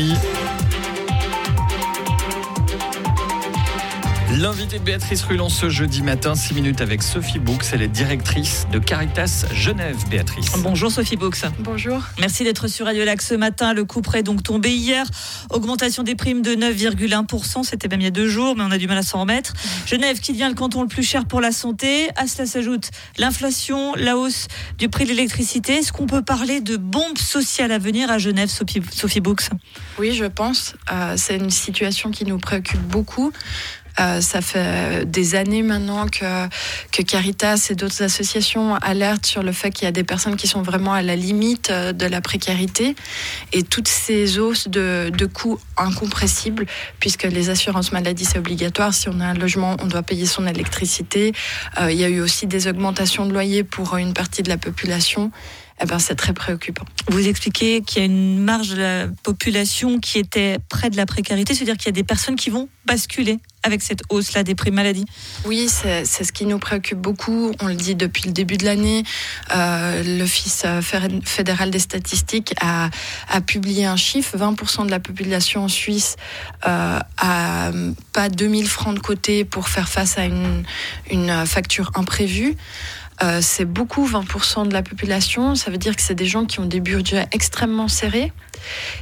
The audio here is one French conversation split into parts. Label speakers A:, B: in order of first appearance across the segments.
A: Camille. L'invité de Béatrice Rulon ce jeudi matin, 6 minutes avec Sophie Boux. Elle est directrice de Caritas Genève, Béatrice.
B: Bonjour Sophie Boux.
C: Bonjour.
B: Merci d'être sur Radio Lac ce matin. Le coup près donc tombé hier. Augmentation des primes de 9,1%. C'était même il y a deux jours, mais on a du mal à s'en remettre. Genève qui devient le canton le plus cher pour la santé. À cela s'ajoute l'inflation, la hausse du prix de l'électricité. Est-ce qu'on peut parler de bombe sociale à venir à Genève, Sophie, Sophie Boux
C: Oui, je pense. Euh, c'est une situation qui nous préoccupe beaucoup. Euh, ça fait des années maintenant que, Caritas et d'autres associations alertent sur le fait qu'il y a des personnes qui sont vraiment à la limite euh, de la précarité et toutes ces hausses de, coûts incompressibles, puisque les assurances maladie, c'est obligatoire. Si on a un logement, on doit payer son électricité. Euh, il y a eu aussi des augmentations de loyer pour une partie de la population. Eh ben, c'est très préoccupant.
B: Vous expliquez qu'il y a une marge de la population qui était près de la précarité, c'est-à-dire qu'il y a des personnes qui vont basculer avec cette hausse-là des prix maladie
C: Oui, c'est ce qui nous préoccupe beaucoup. On le dit depuis le début de l'année. Euh, L'Office fédéral des statistiques a, publié un chiffre. 20% de la population en Suisse euh, a pas 2000 francs de côté pour faire face à une facture imprévue. Euh, c'est beaucoup, 20% de la population. Ça veut dire que c'est des gens qui ont des budgets extrêmement serrés.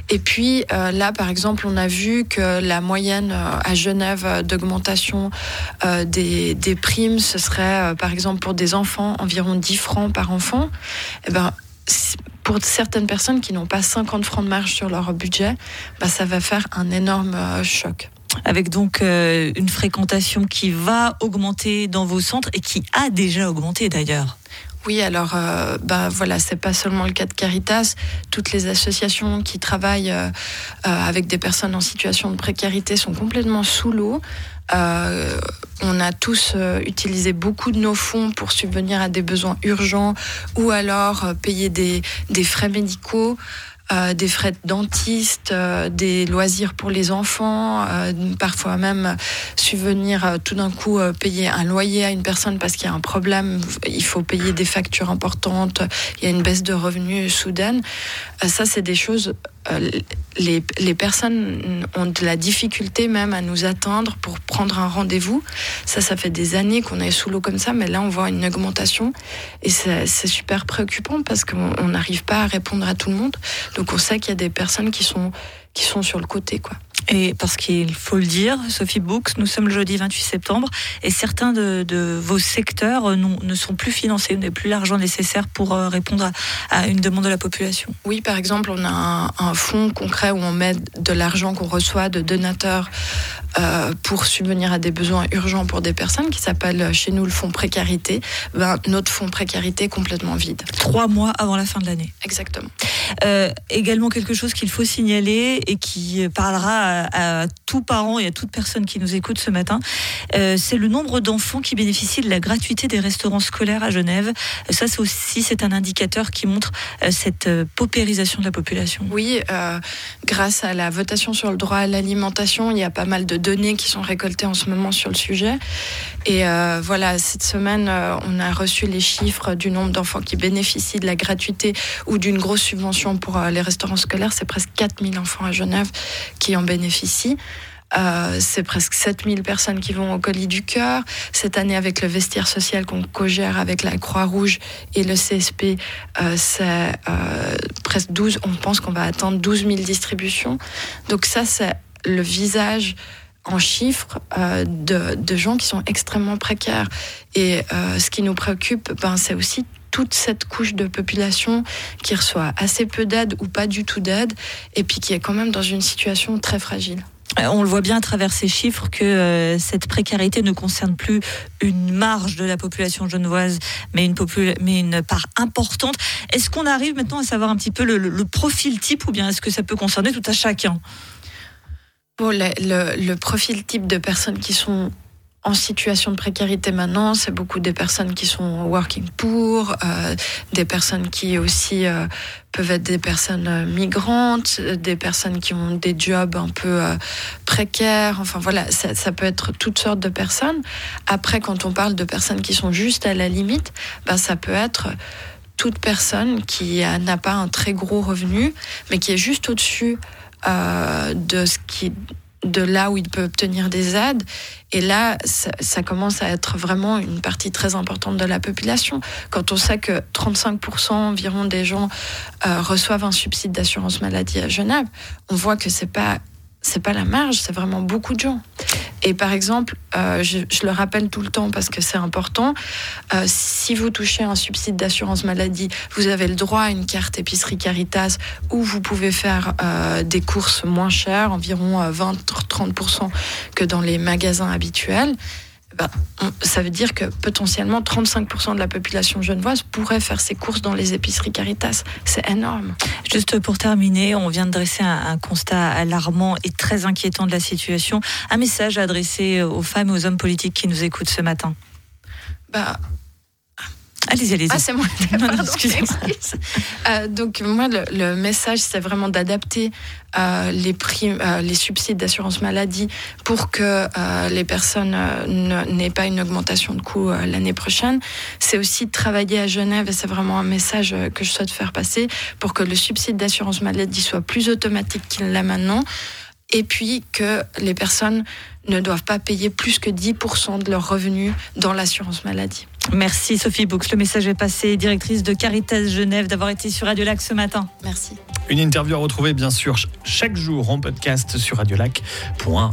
C: Et puis euh, là, par exemple, on a vu que la moyenne euh, à Genève d'augmentation des, primes, ce serait, par exemple, pour des enfants, environ 10 francs par enfant. Eh ben, pour certaines personnes qui n'ont pas 50 francs de marge sur leur budget, bah, ça va faire un énorme choc
B: avec donc euh, une fréquentation qui va augmenter dans vos centres et qui a déjà augmenté d'ailleurs.
C: Oui, alors euh, bah voilà, c'est pas seulement le cas de Caritas. Toutes les associations qui travaillent euh, avec des personnes en situation de précarité sont complètement sous l'eau. on a tous utilisé beaucoup de nos fonds pour subvenir à des besoins urgents ou alors payer des, des frais médicaux. Euh, des frais de dentiste, euh, des loisirs pour les enfants, euh, parfois même subvenir tout d'un coup payer un loyer à une personne parce qu'il y a un problème, il faut payer des factures importantes, il y a une baisse de revenus soudaine. ça, c'est des choses les, les, personnes ont de la difficulté même à nous atteindre pour prendre un rendez-vous. Ça, ça fait des années qu'on est sous l'eau comme ça, mais là, on voit une augmentation et c'est super préoccupant parce qu'on n'arrive pas à répondre à tout le monde. Donc, on sait qu'il y a des personnes qui sont, qui sont sur le côté, quoi.
B: Et parce qu'il faut le dire, Sophie Books, nous sommes le jeudi 28 septembre et certains de, vos secteurs ne sont plus financés, vous n'avez plus l'argent nécessaire pour euh, répondre à, une demande de la population.
C: Oui, par exemple, on a un, un fonds concret où on met de l'argent qu'on reçoit de donateurs euh, pour subvenir à des besoins urgents pour des personnes qui s'appelle chez nous le fonds précarité. Ben, notre fonds précarité est complètement vide.
B: Trois mois avant la fin de l'année.
C: Exactement.
B: Euh, également quelque chose qu'il faut signaler et qui parlera à, tous parents et à toute personne qui nous écoute ce matin, euh, c'est le nombre d'enfants qui bénéficient de la gratuité des restaurants scolaires à Genève. Ça, c'est aussi c'est un indicateur qui montre cette paupérisation de la population.
C: Oui, grâce à la votation sur le droit à l'alimentation, il y a pas mal de données qui sont récoltées en ce moment sur le sujet. Et euh, voilà, cette semaine, euh, on a reçu les chiffres du nombre d'enfants qui bénéficient de la gratuité ou d'une grosse subvention pour euh, les restaurants scolaires. C'est presque 4000 enfants à Genève qui en bénéficient. c'est presque 7000 personnes qui vont au colis du cœur. Cette année, avec le vestiaire social qu'on co-gère avec la Croix-Rouge et le CSP, c'est presque 12. On pense qu'on va attendre 12 000 distributions. Donc ça, c'est le visage en chiffres euh, de, gens qui sont extrêmement précaires. Et euh, ce qui nous préoccupe, ben, c'est aussi toute cette couche de population qui reçoit assez peu d'aide ou pas du tout d'aide, et puis qui est quand même dans une situation très fragile.
B: Euh, on le voit bien à travers ces chiffres que cette précarité ne concerne plus une marge de la population genevoise, mais une, mais une part importante. Est-ce qu'on arrive maintenant à savoir un petit peu le, le profil type ou bien est-ce que ça peut concerner tout à chacun?
C: Le, profil type de personnes qui sont en situation de précarité maintenant, c'est beaucoup des personnes qui sont working poor, euh, des personnes qui aussi euh, peuvent être des personnes euh, migrantes, des personnes qui ont des jobs un peu précaires. Enfin voilà, ça, ça, peut être toutes sortes de personnes. Après, quand on parle de personnes qui sont juste à la limite, ben ça peut être toute personne qui n'a pas un très gros revenu, mais qui est juste au-dessus de ce qui de là où il peut obtenir des aides. Et là, ça, commence à être vraiment une partie très importante de la population. Quand on sait que 35% environ des gens reçoivent un subside d'assurance maladie à Genève, on voit que c'est pas c'est pas la marge, c'est vraiment beaucoup de gens. Et par exemple, euh, je, le rappelle tout le temps parce que c'est important, euh, si vous touchez un subside d'assurance maladie, vous avez le droit à une carte épicerie Caritas où vous pouvez faire euh, des courses moins chères, environ 20-30% que dans les magasins habituels. Ben, ça veut dire que potentiellement 35% de la population genevoise pourrait faire ses courses dans les épiceries Caritas. C'est énorme.
B: Juste pour terminer, on vient de dresser un, constat alarmant et très inquiétant de la situation. Un message adressé aux femmes et aux hommes politiques qui nous écoutent ce matin.
C: Bah,
B: Allez-y, allez-y.
C: Ah, c'est moi. excusez-moi. Euh, donc, moi, le, message, c'est vraiment d'adapter euh, les, primes, euh, les subsides d'assurance maladie pour que les personnes n'aient pas une augmentation de coûts l'année prochaine. C'est aussi de travailler à Genève, et c'est vraiment un message que je souhaite faire passer, pour que le subside d'assurance maladie soit plus automatique qu'il l'est maintenant et puis que les personnes ne doivent pas payer plus que 10% de leurs revenus dans l'assurance maladie.
B: Merci Sophie Bux. Le message est passé, directrice de Caritas Genève, d'avoir été sur Radio Lac ce matin.
C: Merci.
A: Une interview à retrouver bien sûr chaque jour en podcast sur radiolac.ca.